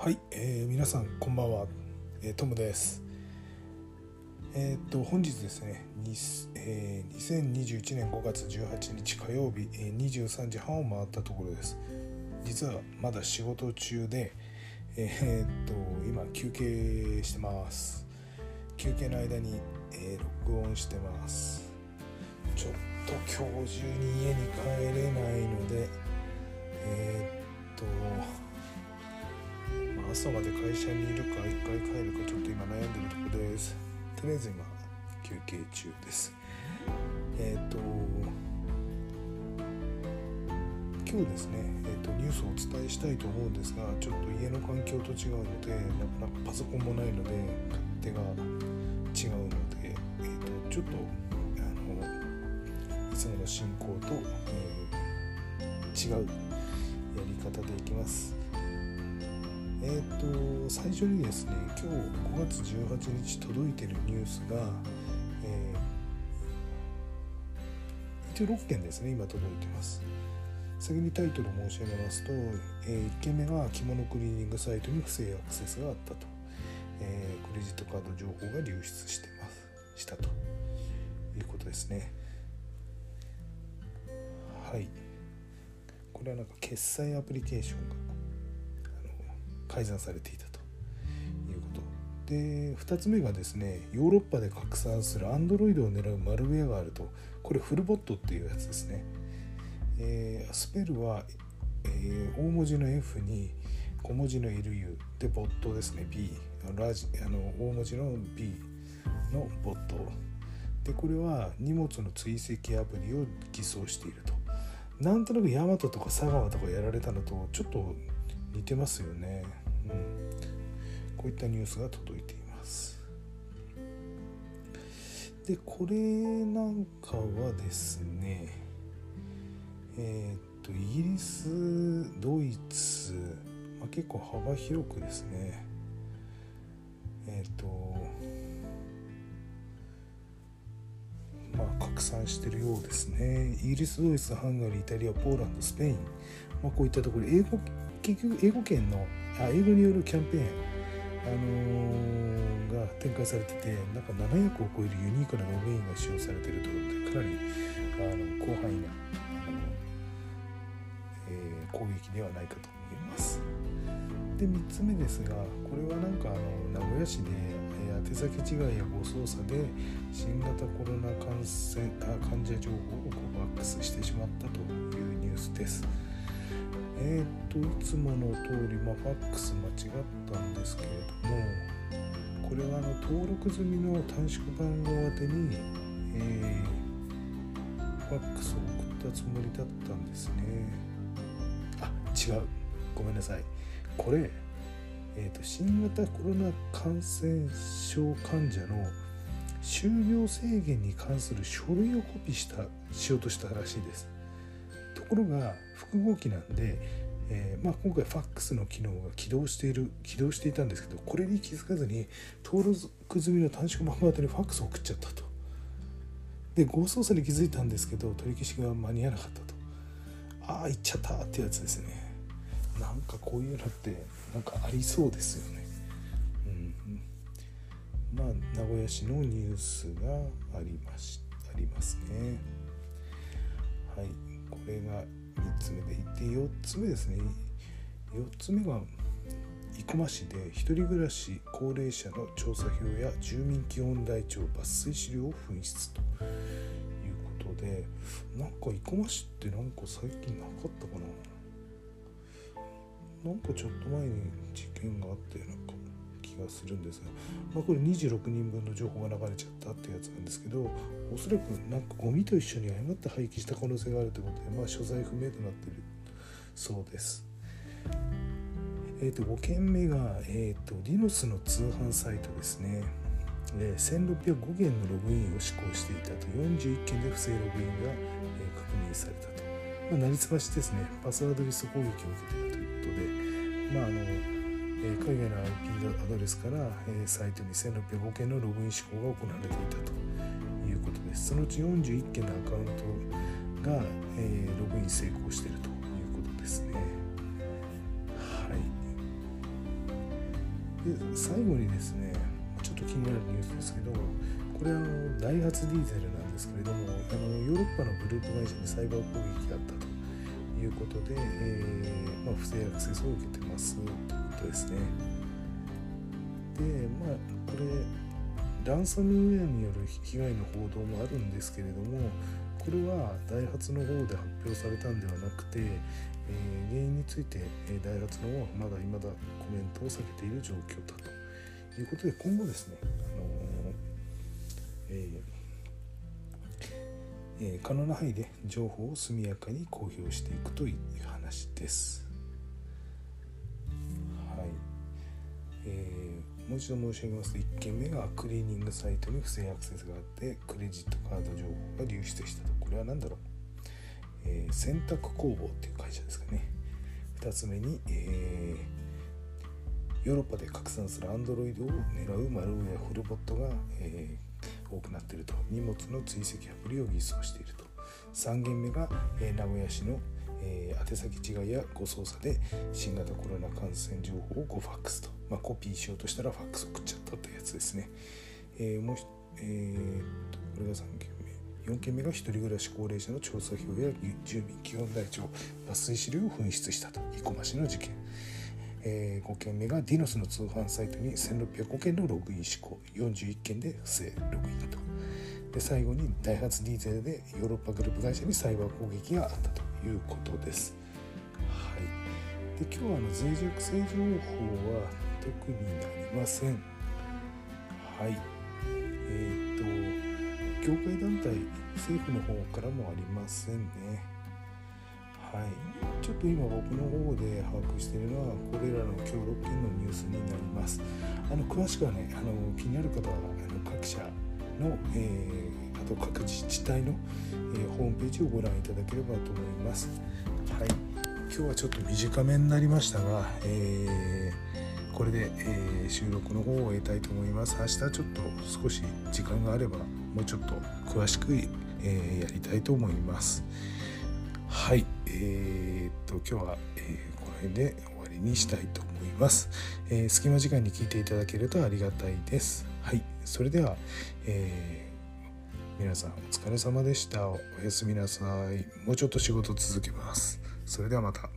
はい、えー、皆さんこんばんは、えー、トムです。えー、っと本日ですね、えー、2021年5月18日火曜日、えー、23時半を回ったところです。実はまだ仕事中でえー、っと今休憩してます。休憩の間に、えー、録音してます。ちょっと今日中に家に帰れないのでえー、っと朝まで会社にいるか一回帰るかちょっと今悩んでるとこです。とりあえず今休憩中です。えっ、ー、と今日ですね、えーと、ニュースをお伝えしたいと思うんですがちょっと家の環境と違うのでなかなかパソコンもないので勝手が違うので、えーと、ちょっとあのいつもの進行と、えー、違うやり方でいきます。えっ、ー、と最初にですね今日5月18日届いてるニュースが、えー、一応6件ですね今届いてます。先にタイトルを申し上げますと、えー、1件目が着物クリーニングサイトに不正アクセスがあったと、えー、クレジットカード情報が流出してます。したと。いうことですね。はい。これはなんか決済アプリケーションが改ざんされていたと。いうこと。で2つ目がですねヨーロッパで拡散する Android を狙うマルウェアがあると。これフルボットっていうやつですね、えー、スペルは、えー、大文字の F に小文字の LU でボットですね B ラジあの大文字の B のボット。でこれは荷物の追跡アプリを偽装していると。なんとなくヤマトとか佐川とかやられたのとちょっと似てますよね、うん、こういったニュースが届いています。でこれなんかはですねえっ、とイギリスドイツ、まあ、結構幅広くですねえっ、とまあ拡散してるようですね。イギリスドイツハンガリーイタリアポーランドスペイン、まあ、こういったところ英語結局英語圏のあ英語によるキャンペーン、あのー、が展開されててなんか700を超えるユニークなドメインが使用されているということでかなりあの広範囲な、えー、攻撃ではないかと思います。で3つ目ですがこれはなんかあの名古屋市で宛先違いや誤操作で新型コロナ感染あ患者情報をファックスしてしまったというニュースです。えっ、といつもの通り、まあ、ファックス間違ったんですけれどもこれはあの登録済みの短縮番号宛てに、えー、ファックスを送ったつもりだったんですね。あ違う。ごめんなさい。これ、えーと、新型コロナ感染症患者の就業制限に関する書類をコピーしたしようとしたらしいです。ところが複合機なんで、えー、まあ、今回 FAX の機能が起動している起動していたんですけどこれに気づかずに登録済みの短縮番号宛てに FAX を送っちゃったと。で誤操作に気づいたんですけど取り消しが間に合わなかったと。ああ行っちゃったってやつですね。なんかこういうのってなんかありそうですよね。うん。まあ名古屋市のニュースがありましありますね。はい。これが3つ目でいて4つ目ですね。4つ目が生駒市で1人暮らし高齢者の調査票や住民基本台帳抜粋資料を紛失ということでなんか生駒市ってなんか最近なかったかな。なんかちょっと前に事件があったようながするんですが、まあ、これ26人分の情報が流れちゃったってやつなんですけどおそらくなんかゴミと一緒に誤って廃棄した可能性があるということで、まあ、所在不明となっているそうです。えーと、5件目が、えーと、リノスの通販サイトですね。えー、1605件のログインを施行していたと41件で不正ログインが、えー、確認されたと。まあ、りすましですね、パスワードリスト攻撃を受けていたということで、まああのえー、海外の IP アドレスから、えー、サイトに1605件のログイン施行が行われていたということです。そのうち41件のアカウントが、えー、ログイン成功しているということですね。はいで。最後にですねちょっと気になるニュースですけどこれあのダイハツディーゼルなんですけれどもあのヨーロッパのグループ会社にサイバー攻撃があったということで、えー、まあ、不正アクセスを受けてますということですね。でまあこれランサムウェアによる被害の報道もあるんですけれどもこれはダイハツの方で発表されたんではなくて、えー、原因について、えダイハツの方はまだ未だコメントを避けている状況だということで今後ですね、えー、可能な範囲で情報を速やかに公表していくという話です。はい、えーもう一度申し上げますと1件目がクリーニングサイトに不正アクセスがあってクレジットカード情報が流出したと。これは何だろう、えー、洗濯工房っていう会社ですかね。2つ目に、えー、ヨーロッパで拡散する Android を狙うマルウェアフルボットが、えー、多くなっていると。荷物の追跡アプリを偽装していると。3件目が、え名古屋市のえー、宛先違いや誤操作で新型コロナ感染情報を誤ファックスと、まあ、コピーしようとしたらファックス送っちゃったというやつですね。えー、もうえー、これが3件目。4件目が1人暮らし高齢者の調査票や住民基本台帳。抜粋資料を紛失したと。生駒市の事件。えー、5件目がディノスの通販サイトに1605件のログイン施行41件で不正ログインとで最後にダイハツディーゼルでヨーロッパグループ会社にサイバー攻撃があったということです。はい、で今日はあの脆弱性情報は特になりません。はい。えっ、ー、と業界団体政府の方からもありませんね。はい、ちょっと今僕の方で把握しているのはこれらの協力金のニュースになります。あの詳しくはねあの気になる方はあの各社の、えーと各自治体の、えー、ホームページをご覧いただければと思います。はい、今日はちょっと短めになりましたが、えー、これで、え、収録の方を終えたいと思います。明日ちょっと少し時間があればもうちょっと詳しく、えやりたいと思います。はい、えー、っと今日は、えこの辺で終わりにしたいと思います。え隙間時間に聞いていただけるとありがたいです。はい、それでは、えー皆さんお疲れ様でしたおやすみなさいもうちょっと仕事続けますそれではまた